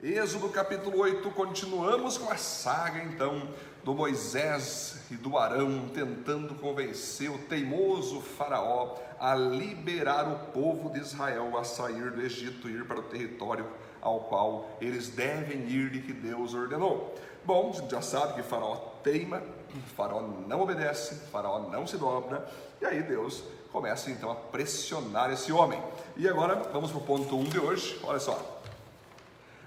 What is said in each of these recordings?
Êxodo capítulo 8, continuamos com a saga então do Moisés e do Arão tentando convencer o teimoso Faraó a liberar o povo de Israel a sair do Egito e ir para o território ao qual eles devem ir e que Deus ordenou. Bom, a gente já sabe que Faraó teima, Faraó não obedece, Faraó não se dobra, e aí Deus começa então a pressionar esse homem. E agora vamos para o ponto 1 um de hoje, olha só.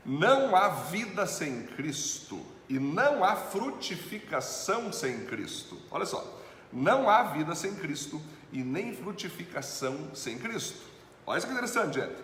Não há vida sem Cristo e não há frutificação sem Cristo. Olha só, não há vida sem Cristo e nem frutificação sem Cristo. Olha isso que interessante, gente.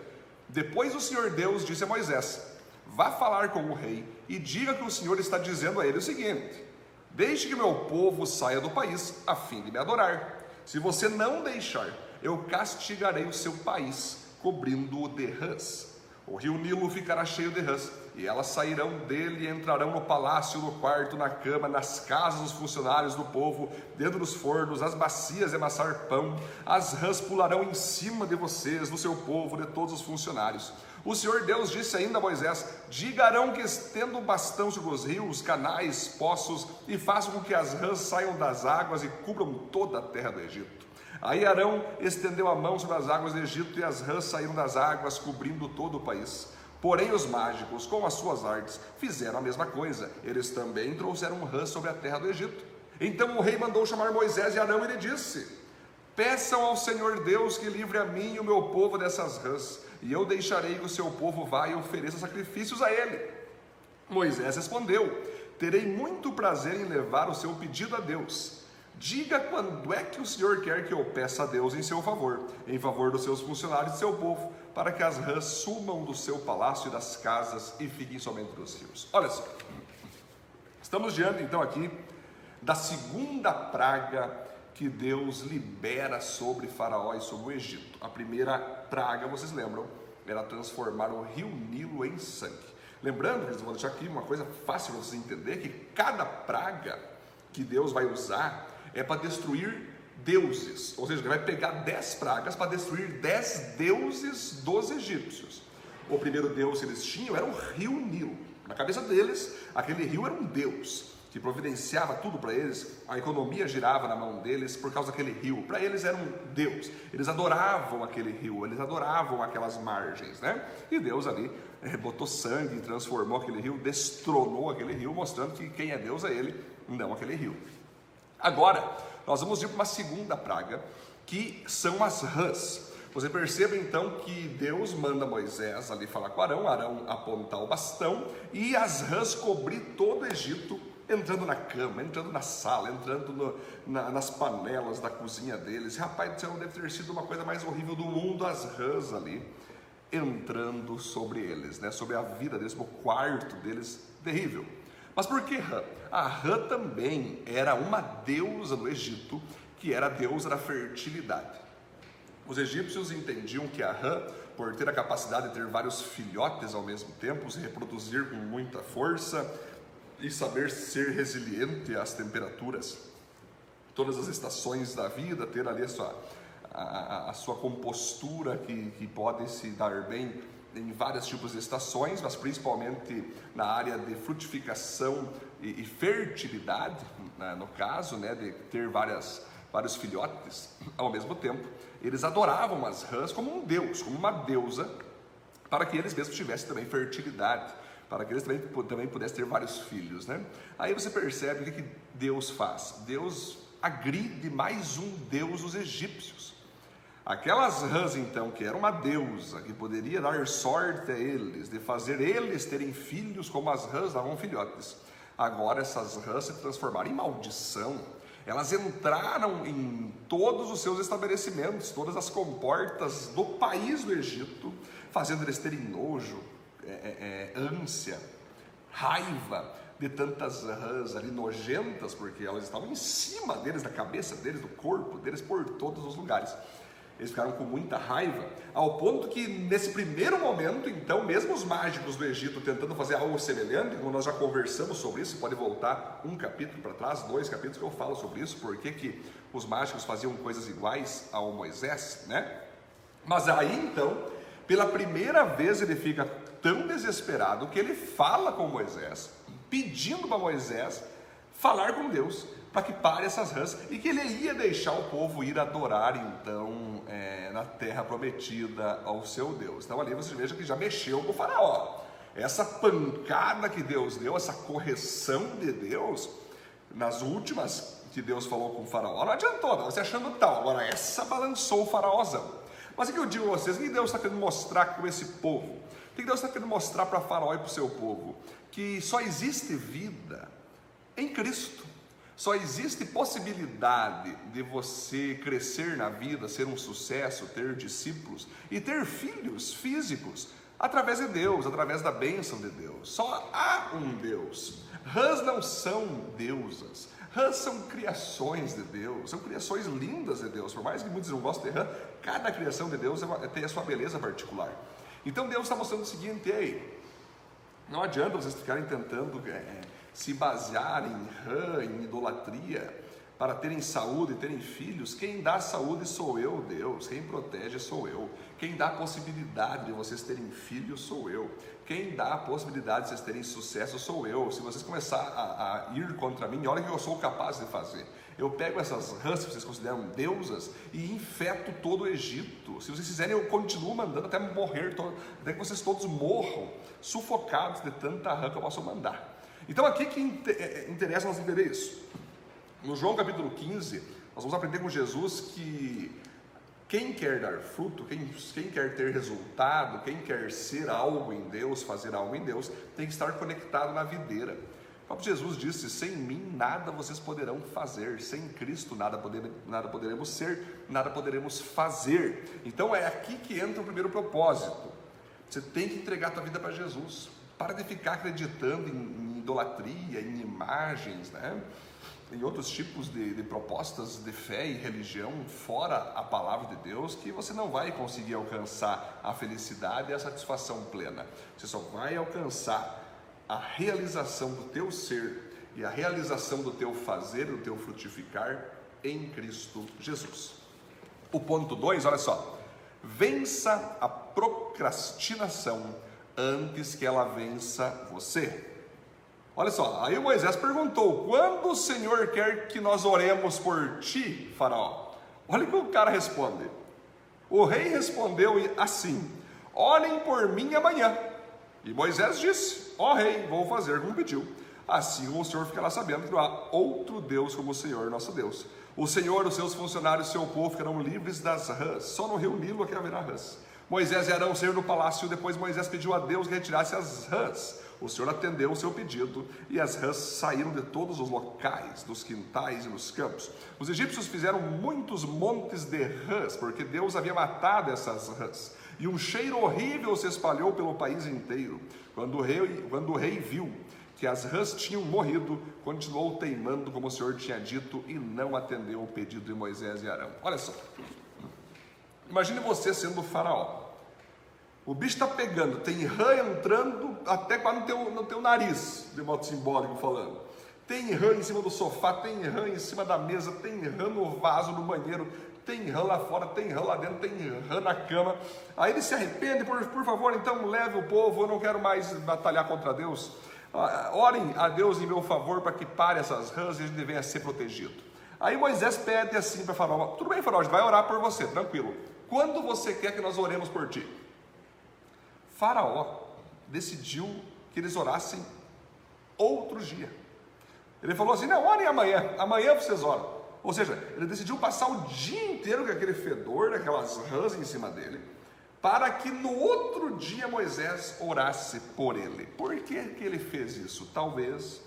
Depois o Senhor Deus disse a Moisés: Vá falar com o rei e diga que o Senhor está dizendo a ele o seguinte: Deixe que meu povo saia do país a fim de me adorar. Se você não deixar, eu castigarei o seu país, cobrindo-o de rãs. O rio Nilo ficará cheio de rãs, e elas sairão dele e entrarão no palácio, no quarto, na cama, nas casas dos funcionários do povo, dentro dos fornos, as bacias de amassar pão. As rãs pularão em cima de vocês, do seu povo, de todos os funcionários. O Senhor Deus disse ainda a Moisés: Digarão que estendam bastão sobre os rios, canais, poços, e façam com que as rãs saiam das águas e cubram toda a terra do Egito. Aí Arão estendeu a mão sobre as águas do Egito e as rãs saíram das águas, cobrindo todo o país. Porém, os mágicos, com as suas artes, fizeram a mesma coisa. Eles também trouxeram rãs sobre a terra do Egito. Então o rei mandou chamar Moisés e Arão e lhe disse: Peçam ao Senhor Deus que livre a mim e o meu povo dessas rãs, e eu deixarei que o seu povo vá e ofereça sacrifícios a ele. Moisés respondeu: Terei muito prazer em levar o seu pedido a Deus. Diga quando é que o Senhor quer que eu peça a Deus em seu favor, em favor dos seus funcionários e seu povo, para que as rãs sumam do seu palácio e das casas e fiquem somente nos rios. Olha só, estamos diante então aqui da segunda praga que Deus libera sobre Faraó e sobre o Egito. A primeira praga, vocês lembram, era transformar o rio Nilo em sangue. Lembrando, eu vou deixar aqui uma coisa fácil para vocês entender, que cada praga que Deus vai usar é para destruir deuses, ou seja, ele vai pegar dez pragas para destruir dez deuses dos egípcios. O primeiro deus que eles tinham era o rio Nilo. Na cabeça deles, aquele rio era um deus que providenciava tudo para eles, a economia girava na mão deles por causa daquele rio. Para eles era um Deus, eles adoravam aquele rio, eles adoravam aquelas margens, né? E Deus ali é, botou sangue, transformou aquele rio, destronou aquele rio, mostrando que quem é Deus é ele, não aquele rio. Agora, nós vamos ir para uma segunda praga, que são as rãs. Você perceba então que Deus manda Moisés ali falar com Arão, Arão apontar o bastão e as rãs cobrir todo o Egito, entrando na cama, entrando na sala, entrando no, na, nas panelas da cozinha deles. Rapaz do céu, deve ter sido uma coisa mais horrível do mundo, as rãs ali entrando sobre eles, né? sobre a vida deles, o quarto deles, terrível. Mas por que Rã? A Rã também era uma deusa do Egito, que era a deusa da fertilidade. Os egípcios entendiam que a Rã, por ter a capacidade de ter vários filhotes ao mesmo tempo, se reproduzir com muita força e saber ser resiliente às temperaturas, todas as estações da vida, ter ali a sua, a, a sua compostura que, que pode se dar bem em vários tipos de estações, mas principalmente na área de frutificação e, e fertilidade, né, no caso, né, de ter várias, vários filhotes ao mesmo tempo. Eles adoravam as rãs como um deus, como uma deusa, para que eles mesmos tivessem também fertilidade, para que eles também, também pudessem ter vários filhos. Né? Aí você percebe o que, que Deus faz. Deus agride mais um deus dos egípcios. Aquelas rãs, então, que era uma deusa, que poderia dar sorte a eles, de fazer eles terem filhos como as rãs davam filhotes, agora essas rãs se transformaram em maldição. Elas entraram em todos os seus estabelecimentos, todas as comportas do país do Egito, fazendo eles terem nojo, é, é, é ânsia, raiva de tantas rãs ali nojentas, porque elas estavam em cima deles, da cabeça deles, do corpo deles, por todos os lugares. Eles ficaram com muita raiva, ao ponto que nesse primeiro momento, então, mesmo os mágicos do Egito tentando fazer algo semelhante, como nós já conversamos sobre isso, pode voltar um capítulo para trás, dois capítulos que eu falo sobre isso, porque que os mágicos faziam coisas iguais ao Moisés, né? Mas aí então, pela primeira vez ele fica tão desesperado que ele fala com Moisés, pedindo para Moisés falar com Deus para que pare essas rãs e que ele ia deixar o povo ir adorar então é, na terra prometida ao seu Deus. Então ali você veja que já mexeu com o faraó. Essa pancada que Deus deu, essa correção de Deus, nas últimas que Deus falou com o faraó, não adiantou, não, você achando tal. Agora essa balançou o faraózão. Mas o que eu digo a vocês? O que Deus está querendo mostrar com esse povo? O que Deus está querendo mostrar para Faraó e para o seu povo? Que só existe vida em Cristo. Só existe possibilidade de você crescer na vida, ser um sucesso, ter discípulos e ter filhos físicos através de Deus, através da bênção de Deus. Só há um Deus. Rãs não são deusas. Rãs são criações de Deus, são criações lindas de Deus. Por mais que muitos não gostem de rã, cada criação de Deus é tem a sua beleza particular. Então Deus está mostrando o seguinte: ei, não adianta vocês ficarem tentando é, se basear em rã, em idolatria, para terem saúde e terem filhos. Quem dá saúde sou eu, Deus. Quem protege sou eu. Quem dá a possibilidade de vocês terem filhos sou eu. Quem dá a possibilidade de vocês terem sucesso sou eu. Se vocês começar a, a ir contra mim, olha o que eu sou capaz de fazer. Eu pego essas rãs que vocês consideram deusas e infeto todo o Egito. Se vocês quiserem, eu continuo mandando até morrer, até que vocês todos morram, sufocados de tanta rã que eu posso mandar. Então aqui que é, é, interessa nós entender isso. No João capítulo 15, nós vamos aprender com Jesus que quem quer dar fruto, quem, quem quer ter resultado, quem quer ser algo em Deus, fazer algo em Deus, tem que estar conectado na videira. O próprio Jesus disse: Sem mim nada vocês poderão fazer, sem Cristo nada, poder, nada poderemos ser, nada poderemos fazer. Então é aqui que entra o primeiro propósito. Você tem que entregar a tua vida para Jesus. Para de ficar acreditando em, em idolatria, em imagens, né? em outros tipos de, de, propostas de fé e religião fora a palavra de Deus que você não vai conseguir alcançar a felicidade e a satisfação plena. Você só vai alcançar a realização do teu ser e a realização do teu fazer, do teu frutificar em Cristo Jesus. O ponto 2, olha só. Vença a procrastinação antes que ela vença você. Olha só, aí Moisés perguntou: quando o Senhor quer que nós oremos por ti, Faraó? Olha o que o cara responde. O rei respondeu assim: Orem por mim amanhã. E Moisés disse: Ó oh, rei, vou fazer como pediu. Assim o Senhor ficará sabendo que não há outro Deus como o Senhor, nosso Deus. O Senhor, os seus funcionários, seu povo ficarão livres das rãs. Só no rio Nilo é que haverá rãs. Moisés e Arão saíram do palácio. Depois Moisés pediu a Deus que retirasse as rãs o Senhor atendeu o seu pedido e as rãs saíram de todos os locais, dos quintais e nos campos. Os egípcios fizeram muitos montes de rãs, porque Deus havia matado essas rãs. E um cheiro horrível se espalhou pelo país inteiro. Quando o rei, quando o rei viu que as rãs tinham morrido, continuou teimando como o Senhor tinha dito e não atendeu o pedido de Moisés e Arão. Olha só. Imagine você sendo o faraó. O bicho está pegando, tem rã entrando até quase no teu, no teu nariz, de modo simbólico falando. Tem rã em cima do sofá, tem rã em cima da mesa, tem rã no vaso no banheiro, tem rã lá fora, tem rã lá dentro, tem rã na cama. Aí ele se arrepende, por, por favor, então leve o povo, eu não quero mais batalhar contra Deus. Ah, orem a Deus em meu favor para que pare essas rãs e a gente venha ser protegido. Aí Moisés pede assim para Faraó: Tudo bem, Faraó, a gente vai orar por você, tranquilo. Quando você quer que nós oremos por ti? Faraó decidiu que eles orassem outro dia. Ele falou assim: não, orem amanhã, amanhã vocês oram. Ou seja, ele decidiu passar o dia inteiro com aquele fedor, aquelas rãs em cima dele, para que no outro dia Moisés orasse por ele. Por que, que ele fez isso? Talvez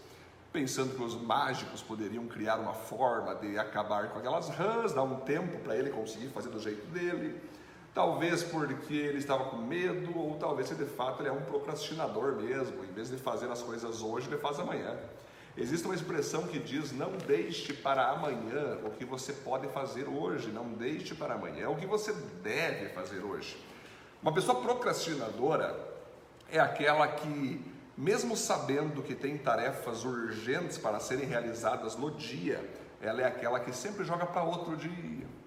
pensando que os mágicos poderiam criar uma forma de acabar com aquelas rãs, dar um tempo para ele conseguir fazer do jeito dele Talvez porque ele estava com medo, ou talvez de fato ele é um procrastinador mesmo. Em vez de fazer as coisas hoje, ele faz amanhã. Existe uma expressão que diz: não deixe para amanhã o que você pode fazer hoje, não deixe para amanhã o que você deve fazer hoje. Uma pessoa procrastinadora é aquela que, mesmo sabendo que tem tarefas urgentes para serem realizadas no dia, ela é aquela que sempre joga para outro dia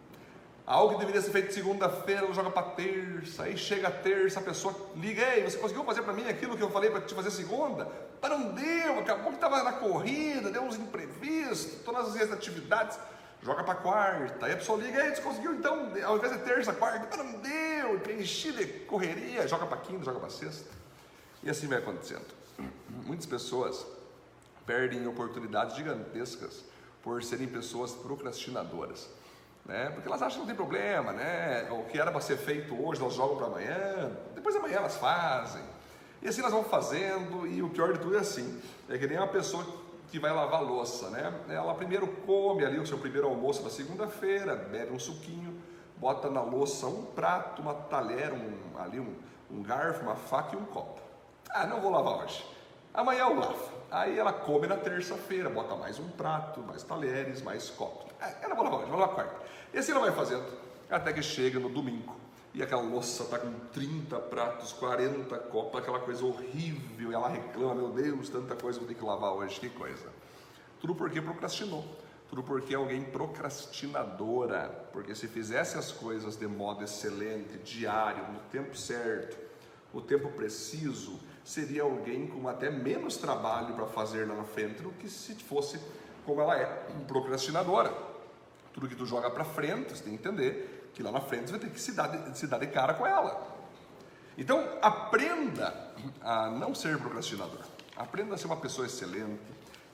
Algo que deveria ser feito segunda-feira, joga para terça. Aí chega a terça, a pessoa liga: Ei, você conseguiu fazer para mim aquilo que eu falei para te fazer segunda? Mas não deu, acabou que estava na corrida, deu uns imprevistos, todas as atividades. Joga para quarta. Aí a pessoa liga: Ei, você conseguiu então, ao invés de terça, quarta? Mas não deu, preenchi de correria. Joga para quinta, joga para sexta. E assim vai acontecendo. Muitas pessoas perdem oportunidades gigantescas por serem pessoas procrastinadoras né? Porque elas acham que não tem problema, né? O que era para ser feito hoje, elas jogam para amanhã, depois amanhã elas fazem. E assim elas vão fazendo, e o pior de tudo é assim: é que nem uma pessoa que vai lavar louça, né? Ela primeiro come ali o seu primeiro almoço da segunda-feira, bebe um suquinho, bota na louça um prato, uma talher, um, ali um, um garfo, uma faca e um copo. Ah, não vou lavar hoje. Amanhã eu lavo. Aí ela come na terça-feira, bota mais um prato, mais talheres, mais copos. É, ela vai lavar vou lavar quarta. E assim ela vai fazendo, até que chega no domingo. E aquela louça está com 30 pratos, 40 copos, aquela coisa horrível. E ela reclama, meu Deus, tanta coisa vou ter que lavar hoje, que coisa. Tudo porque procrastinou. Tudo porque é alguém procrastinadora. Porque se fizesse as coisas de modo excelente, diário, no tempo certo, no tempo preciso, seria alguém com até menos trabalho para fazer lá na frente do que se fosse como ela é, procrastinadora. Tudo que tu joga para frente, você tem que entender que lá na frente você vai ter que se dar, se dar de cara com ela. Então, aprenda a não ser procrastinador. Aprenda a ser uma pessoa excelente,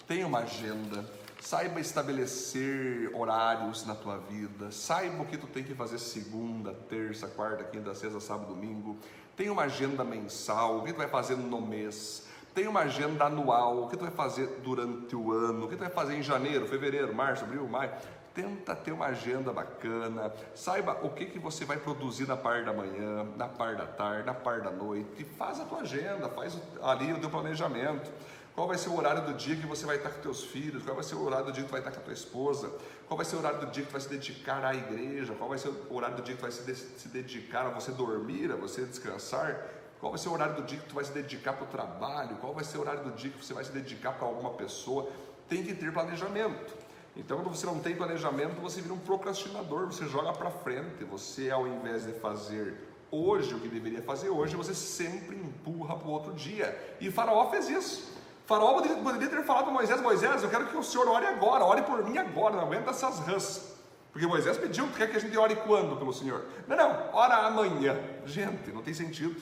tenha uma agenda, saiba estabelecer horários na tua vida, saiba o que tu tem que fazer segunda, terça, quarta, quinta, sexta, sábado, domingo. Tenha uma agenda mensal, o que tu vai fazer no mês. Tem uma agenda anual, o que tu vai fazer durante o ano, o que tu vai fazer em janeiro, fevereiro, março, abril, maio. Tenta ter uma agenda bacana, saiba o que, que você vai produzir na parte da manhã, na parte da tarde, na parte da noite. Faz a tua agenda, faz ali o teu planejamento. Qual vai ser o horário do dia que você vai estar com teus filhos? Qual vai ser o horário do dia que tu vai estar com a tua esposa? Qual vai ser o horário do dia que tu vai se dedicar à igreja? Qual vai ser o horário do dia que tu vai se, de se dedicar a você dormir, a você descansar? Qual vai ser o horário do dia que tu vai se dedicar para o trabalho? Qual vai ser o horário do dia que você vai se dedicar para alguma pessoa? Tem que ter planejamento. Então, quando você não tem planejamento, você vira um procrastinador, você joga para frente. Você, ao invés de fazer hoje o que deveria fazer hoje, você sempre empurra para o outro dia. E Faraó fez isso. Faraó poderia ter falado para Moisés: Moisés, eu quero que o senhor ore agora, ore por mim agora, não aguenta essas rãs. Porque Moisés pediu, quer que a gente ore quando pelo Senhor? Não, não, ora amanhã. Gente, não tem sentido.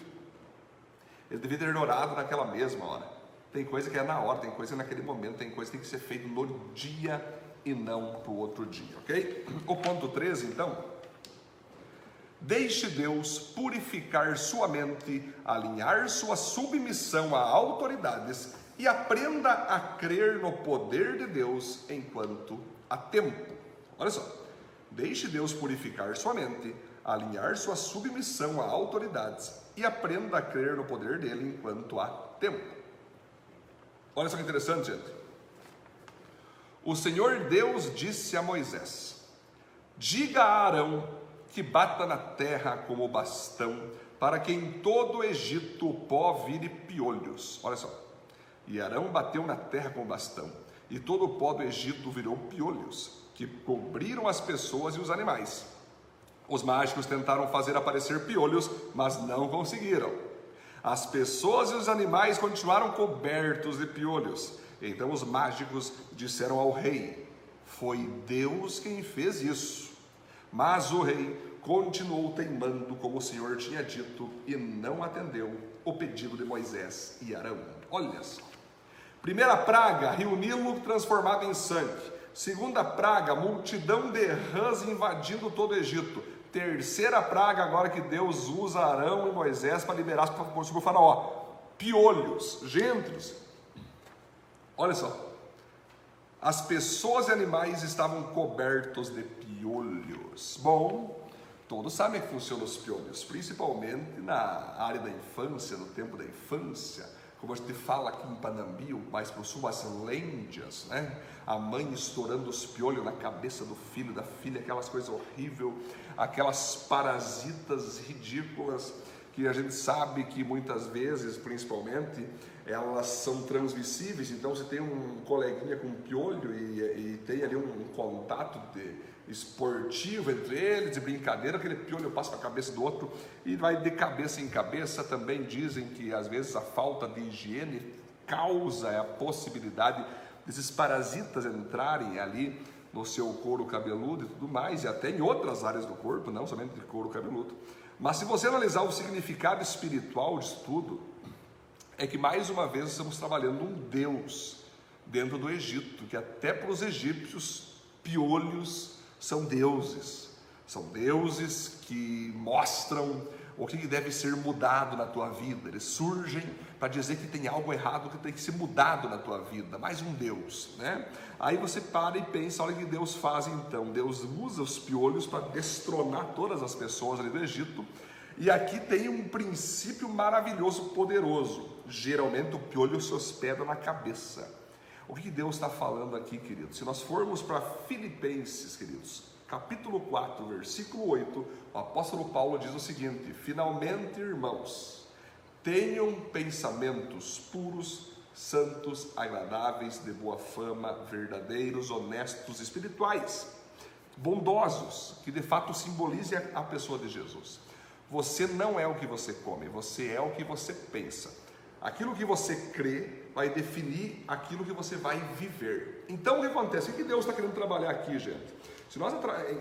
Ele devia ter orado naquela mesma hora. Tem coisa que é na hora, tem coisa naquele momento, tem coisa que tem que ser feito no dia e não para o outro dia, ok? O ponto 13, então. Deixe Deus purificar sua mente, alinhar sua submissão a autoridades e aprenda a crer no poder de Deus enquanto há tempo. Olha só, deixe Deus purificar sua mente, alinhar sua submissão a autoridades e aprenda a crer no poder dele enquanto há tempo. Olha só que interessante, gente. O Senhor Deus disse a Moisés: Diga a Arão que bata na terra como bastão, para que em todo o Egito o pó vire piolhos. Olha só. E Arão bateu na terra com o bastão, e todo o pó do Egito virou piolhos, que cobriram as pessoas e os animais. Os mágicos tentaram fazer aparecer piolhos, mas não conseguiram. As pessoas e os animais continuaram cobertos de piolhos. Então os mágicos disseram ao rei: Foi Deus quem fez isso. Mas o rei continuou teimando como o Senhor tinha dito e não atendeu o pedido de Moisés e Arão. Olha só. Primeira praga, rio Nilo transformado em sangue. Segunda praga, multidão de rãs invadindo todo o Egito. Terceira praga, agora que Deus usa Arão e Moisés para liberar sobre o faraó. Piolhos, gentros. Olha só. As pessoas e animais estavam cobertos de piolhos. Bom, todos sabem que funcionam os piolhos, principalmente na área da infância, no tempo da infância como a gente fala aqui em Panambi, mais para o sul, as lêndias, né? A mãe estourando os piolhos na cabeça do filho, da filha, aquelas coisas horríveis, aquelas parasitas ridículas que a gente sabe que muitas vezes, principalmente, elas são transmissíveis, então se tem um coleguinha com piolho e, e tem ali um, um contato de, esportivo entre eles, de brincadeira, aquele piolho passa para a cabeça do outro e vai de cabeça em cabeça. Também dizem que às vezes a falta de higiene causa a possibilidade desses parasitas entrarem ali no seu couro cabeludo e tudo mais, e até em outras áreas do corpo, não somente de couro cabeludo. Mas se você analisar o significado espiritual disso tudo, é que mais uma vez estamos trabalhando um Deus dentro do Egito, que até para os egípcios, piolhos são deuses, são deuses que mostram o que deve ser mudado na tua vida. Eles surgem para dizer que tem algo errado que tem que ser mudado na tua vida. Mais um Deus, né? Aí você para e pensa, olha o que Deus faz então. Deus usa os piolhos para destronar todas as pessoas ali do Egito. E aqui tem um princípio maravilhoso, poderoso. Geralmente o piolho se hospeda na cabeça. O que Deus está falando aqui, queridos? Se nós formos para Filipenses, queridos, capítulo 4, versículo 8, o apóstolo Paulo diz o seguinte: Finalmente, irmãos, tenham pensamentos puros, santos, agradáveis, de boa fama, verdadeiros, honestos, espirituais, bondosos, que de fato simbolize a pessoa de Jesus. Você não é o que você come, você é o que você pensa. Aquilo que você crê vai definir aquilo que você vai viver. Então o que acontece? O que Deus está querendo trabalhar aqui, gente? Se nós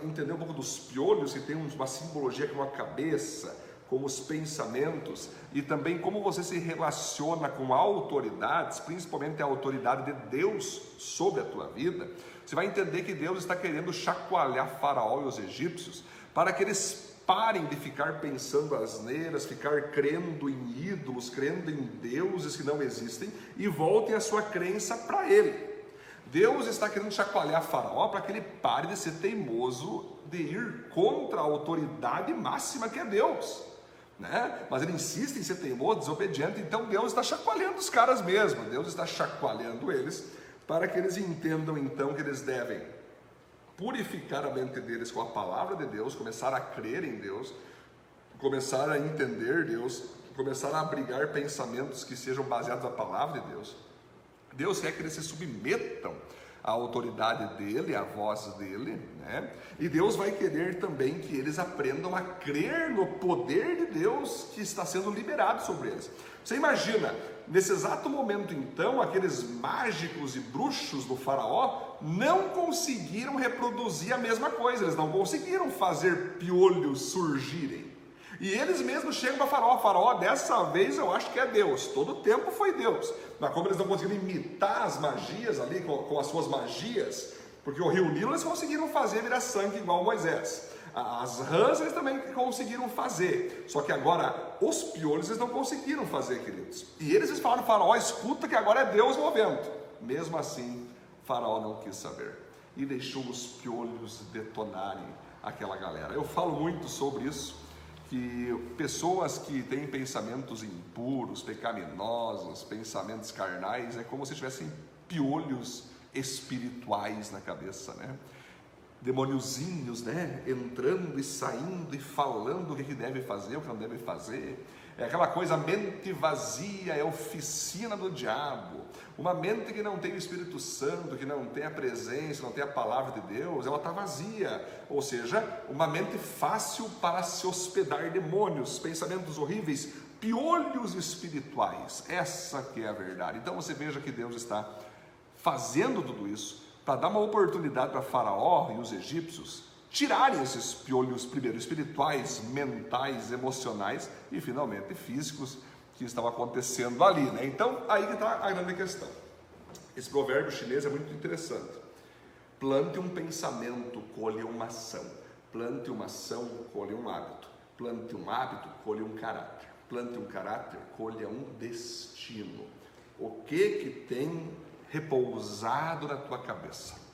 entender um pouco dos piolhos, que tem uma simbologia com a cabeça, como os pensamentos e também como você se relaciona com autoridades, principalmente a autoridade de Deus sobre a tua vida, você vai entender que Deus está querendo chacoalhar Faraó e os egípcios para que eles parem de ficar pensando asneiras, ficar crendo em ídolos, crendo em deuses que não existem e voltem a sua crença para ele. Deus está querendo chacoalhar Faraó para que ele pare de ser teimoso, de ir contra a autoridade máxima que é Deus. Né? Mas ele insiste em ser teimoso, desobediente, então Deus está chacoalhando os caras mesmo, Deus está chacoalhando eles para que eles entendam então que eles devem purificar a mente deles com a palavra de Deus, começar a crer em Deus, começar a entender Deus, começar a abrigar pensamentos que sejam baseados na palavra de Deus. Deus quer que eles se submetam à autoridade dele, à voz dele, né? E Deus vai querer também que eles aprendam a crer no poder de Deus que está sendo liberado sobre eles. Você imagina, nesse exato momento então, aqueles mágicos e bruxos do faraó não conseguiram reproduzir a mesma coisa, eles não conseguiram fazer piolhos surgirem. E eles mesmos chegam para Faraó: Faraó, dessa vez eu acho que é Deus. Todo tempo foi Deus. Mas como eles não conseguiram imitar as magias ali, com, com as suas magias, porque o rio Nilo eles conseguiram fazer virar sangue igual Moisés. As rãs eles também conseguiram fazer. Só que agora os piolhos eles não conseguiram fazer, queridos. E eles, eles falaram: Faraó, escuta que agora é Deus movendo. Mesmo assim, Faraó não quis saber e deixou os piolhos detonarem aquela galera. Eu falo muito sobre isso que pessoas que têm pensamentos impuros, pecaminosos, pensamentos carnais, é como se tivessem piolhos espirituais na cabeça, né? Demôniozinhos, né? Entrando e saindo e falando o que deve fazer, o que não deve fazer. É aquela coisa, a mente vazia é oficina do diabo. Uma mente que não tem o Espírito Santo, que não tem a presença, não tem a palavra de Deus, ela está vazia. Ou seja, uma mente fácil para se hospedar demônios, pensamentos horríveis, piolhos espirituais. Essa que é a verdade. Então você veja que Deus está fazendo tudo isso para dar uma oportunidade para Faraó e os egípcios tirarem esses piolhos, primeiro espirituais, mentais, emocionais e finalmente físicos que estavam acontecendo ali. Né? Então, aí que está a grande questão. Esse provérbio chinês é muito interessante. Plante um pensamento, colhe uma ação. Plante uma ação, colhe um hábito. Plante um hábito, colhe um caráter. Plante um caráter, colha um destino. O que que tem repousado na tua cabeça?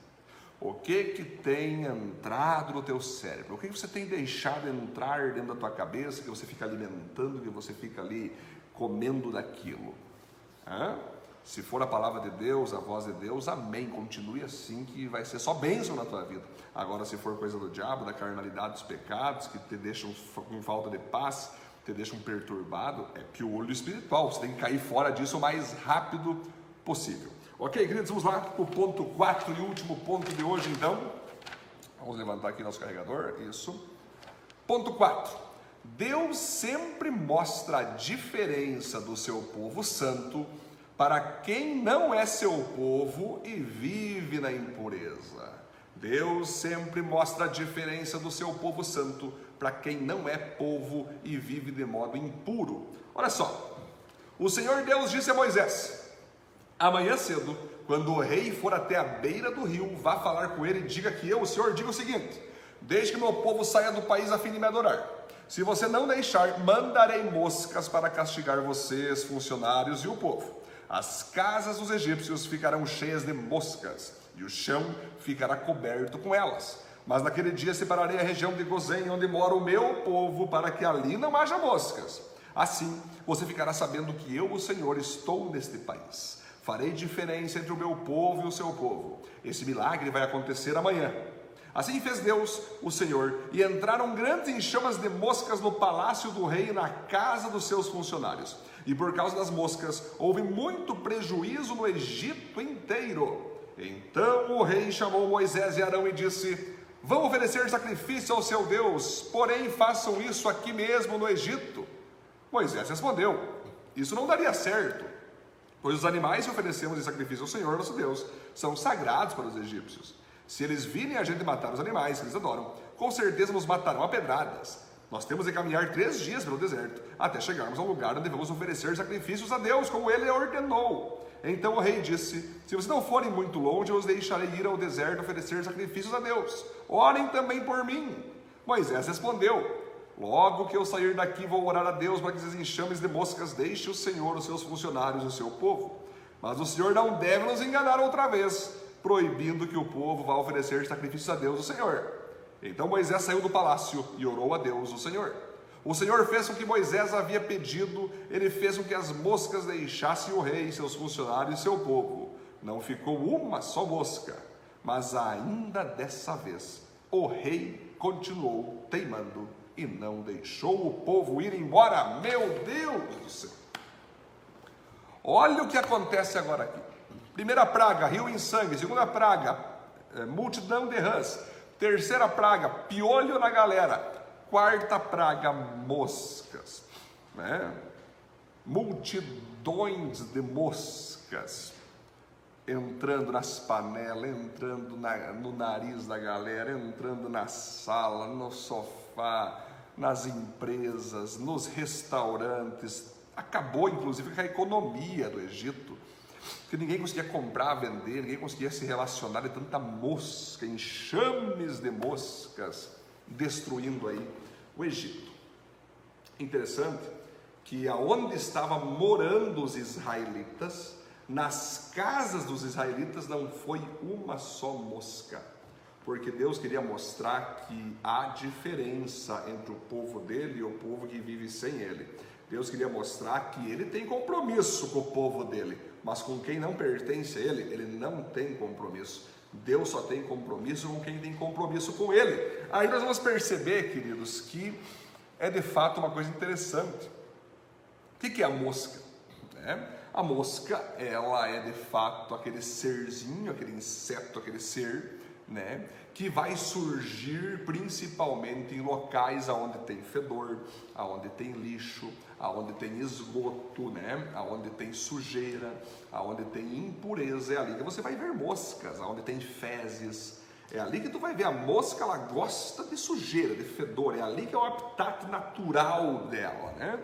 O que que tem entrado no teu cérebro? O que, que você tem deixado entrar dentro da tua cabeça que você fica alimentando, que você fica ali comendo daquilo? Hã? Se for a palavra de Deus, a voz de Deus, amém. Continue assim que vai ser só bênção na tua vida. Agora, se for coisa do diabo, da carnalidade, dos pecados que te deixam com falta de paz, te deixam perturbado é que o olho espiritual, você tem que cair fora disso o mais rápido possível. Ok, queridos, vamos lá para o ponto 4 e último ponto de hoje então. Vamos levantar aqui nosso carregador, isso. Ponto 4. Deus sempre mostra a diferença do seu povo santo para quem não é seu povo e vive na impureza. Deus sempre mostra a diferença do seu povo santo para quem não é povo e vive de modo impuro. Olha só, o Senhor Deus disse a Moisés: Amanhã cedo, quando o rei for até a beira do rio, vá falar com ele e diga que eu, o Senhor, digo o seguinte: Desde que meu povo saia do país a fim de me adorar. Se você não deixar, mandarei moscas para castigar vocês, funcionários e o povo. As casas dos egípcios ficarão cheias de moscas, e o chão ficará coberto com elas. Mas naquele dia separarei a região de Gozém, onde mora o meu povo, para que ali não haja moscas. Assim você ficará sabendo que eu, o Senhor, estou neste país. Farei diferença entre o meu povo e o seu povo. Esse milagre vai acontecer amanhã. Assim fez Deus, o Senhor, e entraram grandes enxamas de moscas no palácio do rei e na casa dos seus funcionários. E por causa das moscas, houve muito prejuízo no Egito inteiro. Então o rei chamou Moisés e Arão e disse: Vão oferecer sacrifício ao seu Deus, porém façam isso aqui mesmo no Egito. Moisés respondeu: Isso não daria certo, pois os animais que oferecemos em sacrifício ao Senhor nosso Deus são sagrados para os egípcios. Se eles virem a gente matar os animais que eles adoram, com certeza nos matarão a pedradas. Nós temos de caminhar três dias pelo deserto, até chegarmos ao lugar onde devemos oferecer sacrifícios a Deus, como ele ordenou. Então o rei disse: Se vocês não forem muito longe, eu os deixarei ir ao deserto oferecer sacrifícios a Deus. Orem também por mim. Moisés respondeu: Logo que eu sair daqui, vou orar a Deus para que esses enxames de moscas deixe o Senhor, os seus funcionários e o seu povo. Mas o Senhor não deve nos enganar outra vez proibindo que o povo vá oferecer sacrifícios a Deus, o Senhor. Então Moisés saiu do palácio e orou a Deus, o Senhor. O Senhor fez o que Moisés havia pedido, ele fez com que as moscas deixassem o rei, seus funcionários e seu povo. Não ficou uma só mosca, mas ainda dessa vez o rei continuou teimando e não deixou o povo ir embora. Meu Deus do céu! Olha o que acontece agora aqui. Primeira praga, rio em sangue. Segunda praga, é, multidão de rãs. Terceira praga, piolho na galera. Quarta praga, moscas. Né? Multidões de moscas entrando nas panelas, entrando na, no nariz da galera, entrando na sala, no sofá, nas empresas, nos restaurantes. Acabou, inclusive, a economia do Egito que ninguém conseguia comprar, vender, ninguém conseguia se relacionar, de tanta mosca, enxames de moscas destruindo aí o Egito. Interessante que aonde estavam morando os israelitas, nas casas dos israelitas não foi uma só mosca, porque Deus queria mostrar que há diferença entre o povo dele e o povo que vive sem ele. Deus queria mostrar que ele tem compromisso com o povo dele, mas com quem não pertence a ele, ele não tem compromisso. Deus só tem compromisso com quem tem compromisso com ele. Aí nós vamos perceber, queridos, que é de fato uma coisa interessante. O que é a mosca? É, a mosca, ela é de fato aquele serzinho, aquele inseto, aquele ser, né, que vai surgir principalmente em locais aonde tem fedor, aonde tem lixo, aonde tem esgoto, né? Aonde tem sujeira, aonde tem impureza, é ali que você vai ver moscas, aonde tem fezes. É ali que tu vai ver a mosca, ela gosta de sujeira, de fedor, é ali que é o habitat natural dela, né?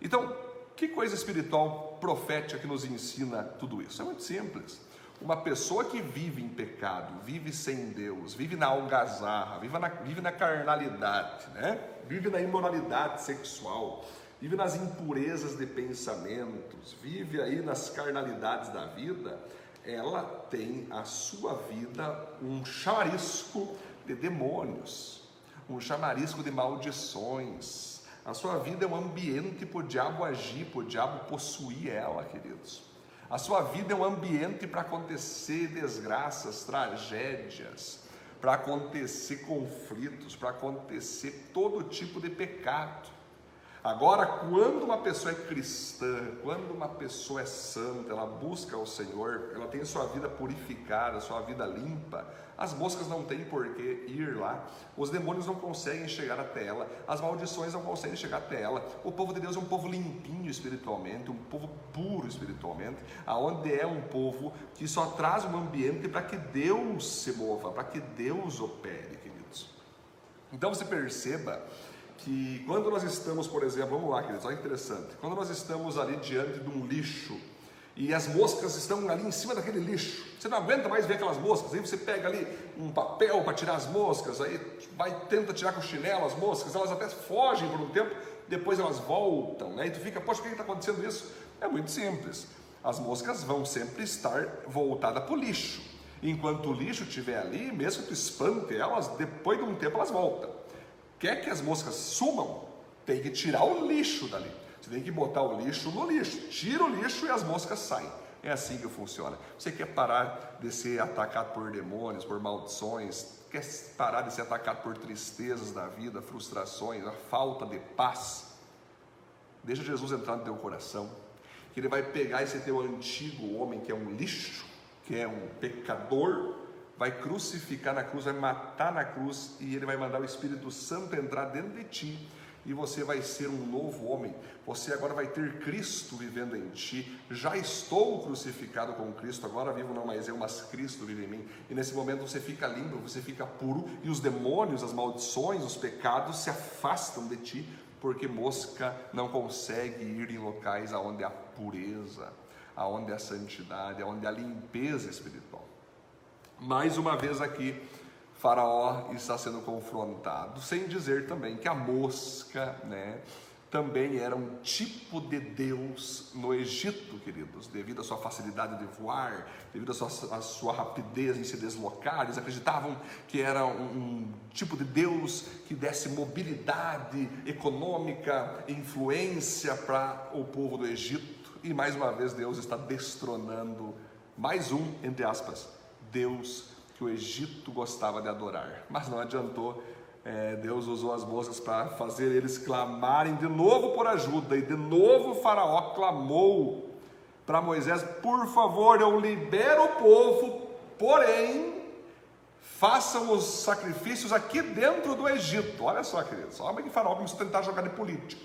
Então, que coisa espiritual profética que nos ensina tudo isso? É muito simples. Uma pessoa que vive em pecado, vive sem Deus, vive na algazarra, vive na, vive na carnalidade, né? vive na imoralidade sexual, vive nas impurezas de pensamentos, vive aí nas carnalidades da vida, ela tem a sua vida um chamarisco de demônios, um chamarisco de maldições. A sua vida é um ambiente para o diabo agir, para o diabo possuir ela, queridos. A sua vida é um ambiente para acontecer desgraças, tragédias, para acontecer conflitos, para acontecer todo tipo de pecado. Agora, quando uma pessoa é cristã, quando uma pessoa é santa, ela busca o Senhor, ela tem sua vida purificada, sua vida limpa, as moscas não têm por que ir lá, os demônios não conseguem chegar até ela, as maldições não conseguem chegar até ela. O povo de Deus é um povo limpinho espiritualmente, um povo puro espiritualmente, aonde é um povo que só traz um ambiente para que Deus se mova, para que Deus opere, queridos. Então você perceba que quando nós estamos, por exemplo, vamos lá, queridos, olha interessante, quando nós estamos ali diante de um lixo e as moscas estão ali em cima daquele lixo, você não aguenta mais ver aquelas moscas, aí você pega ali um papel para tirar as moscas, aí vai tenta tirar com o chinelo as moscas, elas até fogem por um tempo, depois elas voltam, né? E tu fica, poxa, por que está acontecendo isso? É muito simples. As moscas vão sempre estar voltadas para o lixo. Enquanto o lixo estiver ali, mesmo que tu espante elas, depois de um tempo elas voltam. Quer que as moscas sumam? Tem que tirar o lixo dali. Você tem que botar o lixo no lixo. Tira o lixo e as moscas saem. É assim que funciona. Você quer parar de ser atacado por demônios, por maldições, quer parar de ser atacado por tristezas da vida, frustrações, a falta de paz. Deixa Jesus entrar no teu coração, que ele vai pegar esse teu antigo homem que é um lixo, que é um pecador, vai crucificar na cruz, vai matar na cruz e ele vai mandar o Espírito Santo entrar dentro de ti e você vai ser um novo homem. Você agora vai ter Cristo vivendo em ti. Já estou crucificado com Cristo, agora vivo não mais eu, mas Cristo vive em mim. E nesse momento você fica limpo, você fica puro e os demônios, as maldições, os pecados se afastam de ti, porque mosca não consegue ir em locais aonde há pureza, aonde há santidade, aonde há limpeza espiritual. Mais uma vez aqui, Faraó está sendo confrontado, sem dizer também que a mosca, né, também era um tipo de Deus no Egito, queridos, devido à sua facilidade de voar, devido à sua, à sua rapidez em se deslocar. Eles acreditavam que era um, um tipo de Deus que desse mobilidade econômica, influência para o povo do Egito. E mais uma vez, Deus está destronando mais um, entre aspas, Deus que o Egito gostava de adorar. Mas não adiantou, é, Deus usou as moscas para fazer eles clamarem de novo por ajuda, e de novo o Faraó clamou para Moisés: Por favor, eu libero o povo, porém, façam os sacrifícios aqui dentro do Egito. Olha só, queridos, olha que Faraó começou a tentar jogar de político.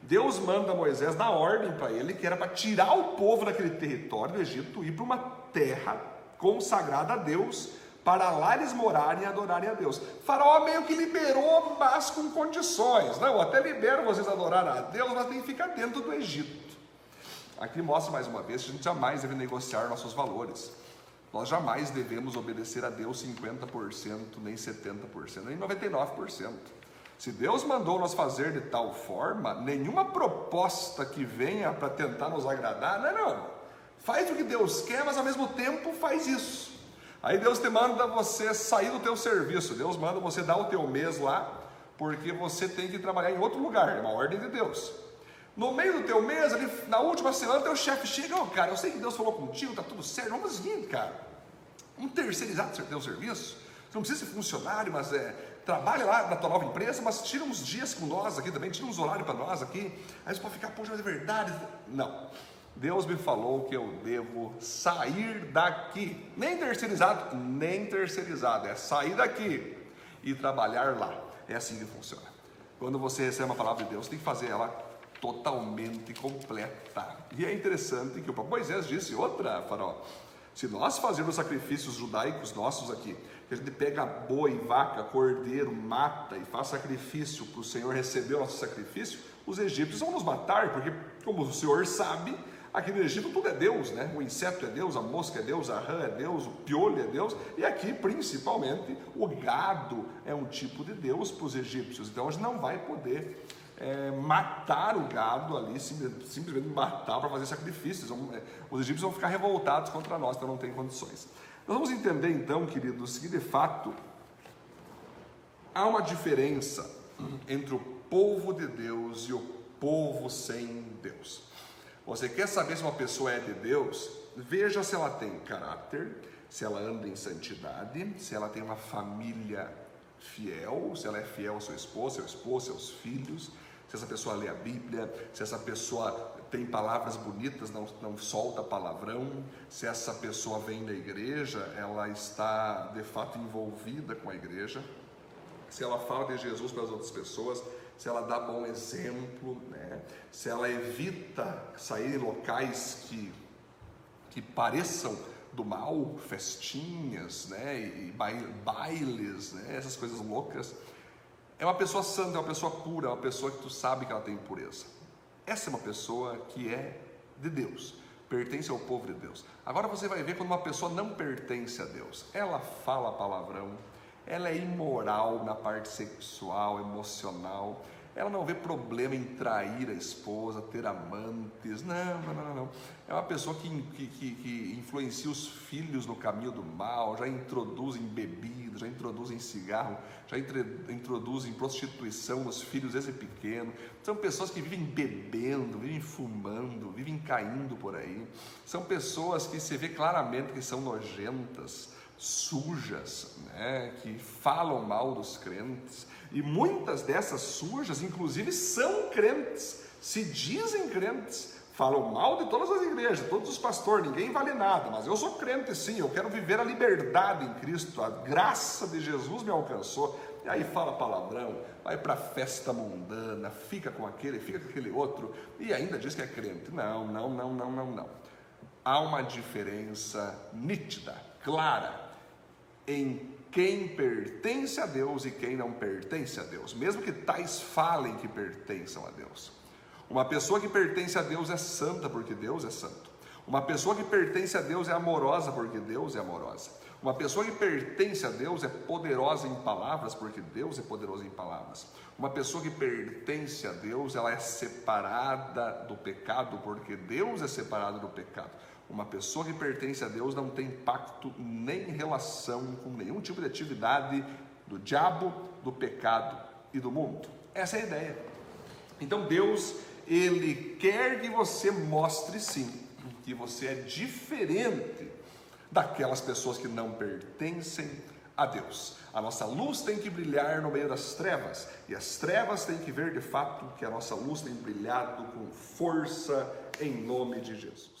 Deus manda Moisés dar ordem para ele que era para tirar o povo daquele território do Egito e ir para uma terra consagrada a Deus, para lá eles morarem e adorarem a Deus. Faraó meio que liberou, mas com condições. Não, eu até libero vocês adorarem a Deus, mas tem que ficar dentro do Egito. Aqui mostra mais uma vez que a gente jamais deve negociar nossos valores. Nós jamais devemos obedecer a Deus 50%, nem 70%, nem 99%. Se Deus mandou nós fazer de tal forma, nenhuma proposta que venha para tentar nos agradar, não, não. Faz o que Deus quer, mas ao mesmo tempo faz isso. Aí Deus te manda você sair do teu serviço, Deus manda você dar o teu mês lá, porque você tem que trabalhar em outro lugar, é uma ordem de Deus. No meio do teu mês, ali, na última semana, teu chefe chega, oh, cara, eu sei que Deus falou contigo, tá tudo certo, vamos seguinte, cara. Um terceirizado o teu serviço, você não precisa ser funcionário, mas é, trabalha lá na tua nova empresa, mas tira uns dias com nós aqui também, tira uns horários para nós aqui. Aí você pode ficar, poxa, mas é verdade. Não. Deus me falou que eu devo sair daqui, nem terceirizado, nem terceirizado, é sair daqui e trabalhar lá. É assim que funciona. Quando você recebe uma palavra de Deus, tem que fazer ela totalmente completa. E é interessante que o próprio Moisés disse outra, farol. Se nós fazermos sacrifícios judaicos nossos aqui, que a gente pega boi, vaca, cordeiro, mata e faz sacrifício para o Senhor receber o nosso sacrifício, os egípcios vão nos matar, porque, como o Senhor sabe, Aqui no Egito tudo é Deus, né? O inseto é Deus, a mosca é Deus, a rã é Deus, o piolho é Deus, e aqui principalmente o gado é um tipo de Deus para os egípcios. Então a gente não vai poder é, matar o gado ali, simplesmente matar para fazer sacrifícios. É, os egípcios vão ficar revoltados contra nós, então não tem condições. Nós vamos entender então, queridos, que de fato há uma diferença entre o povo de Deus e o povo sem Deus. Você quer saber se uma pessoa é de Deus? Veja se ela tem caráter, se ela anda em santidade, se ela tem uma família fiel, se ela é fiel ao seu esposo, seu esposo, seus filhos, se essa pessoa lê a Bíblia, se essa pessoa tem palavras bonitas, não, não solta palavrão, se essa pessoa vem da igreja, ela está de fato envolvida com a igreja, se ela fala de Jesus para as outras pessoas, se ela dá bom exemplo, né? se ela evita sair em locais que, que pareçam do mal, festinhas, né, e bailes, né, essas coisas loucas. É uma pessoa santa, é uma pessoa pura, é uma pessoa que tu sabe que ela tem pureza. Essa é uma pessoa que é de Deus, pertence ao povo de Deus. Agora você vai ver quando uma pessoa não pertence a Deus, ela fala palavrão, ela é imoral na parte sexual, emocional, ela não vê problema em trair a esposa, ter amantes. Não, não, não, não. É uma pessoa que, que, que, influencia os filhos no caminho do mal, já introduz em bebida, já introduz em cigarro, já introduz em prostituição os filhos desde pequeno. São pessoas que vivem bebendo, vivem fumando, vivem caindo por aí. São pessoas que se vê claramente que são nojentas, sujas, né? que falam mal dos crentes e muitas dessas sujas, inclusive, são crentes, se dizem crentes, falam mal de todas as igrejas, todos os pastores, ninguém vale nada, mas eu sou crente sim, eu quero viver a liberdade em Cristo, a graça de Jesus me alcançou. E aí fala palavrão, vai para festa mundana, fica com aquele, fica com aquele outro, e ainda diz que é crente. Não, não, não, não, não, não. Há uma diferença nítida, clara, em quem pertence a Deus e quem não pertence a Deus, mesmo que tais falem que pertençam a Deus. Uma pessoa que pertence a Deus é santa porque Deus é santo. Uma pessoa que pertence a Deus é amorosa porque Deus é amorosa. Uma pessoa que pertence a Deus é poderosa em palavras porque Deus é poderoso em palavras. Uma pessoa que pertence a Deus, ela é separada do pecado porque Deus é separado do pecado. Uma pessoa que pertence a Deus não tem pacto nem relação com nenhum tipo de atividade do diabo, do pecado e do mundo. Essa é a ideia. Então Deus, ele quer que você mostre sim que você é diferente daquelas pessoas que não pertencem a Deus. A nossa luz tem que brilhar no meio das trevas, e as trevas têm que ver de fato que a nossa luz tem brilhado com força em nome de Jesus.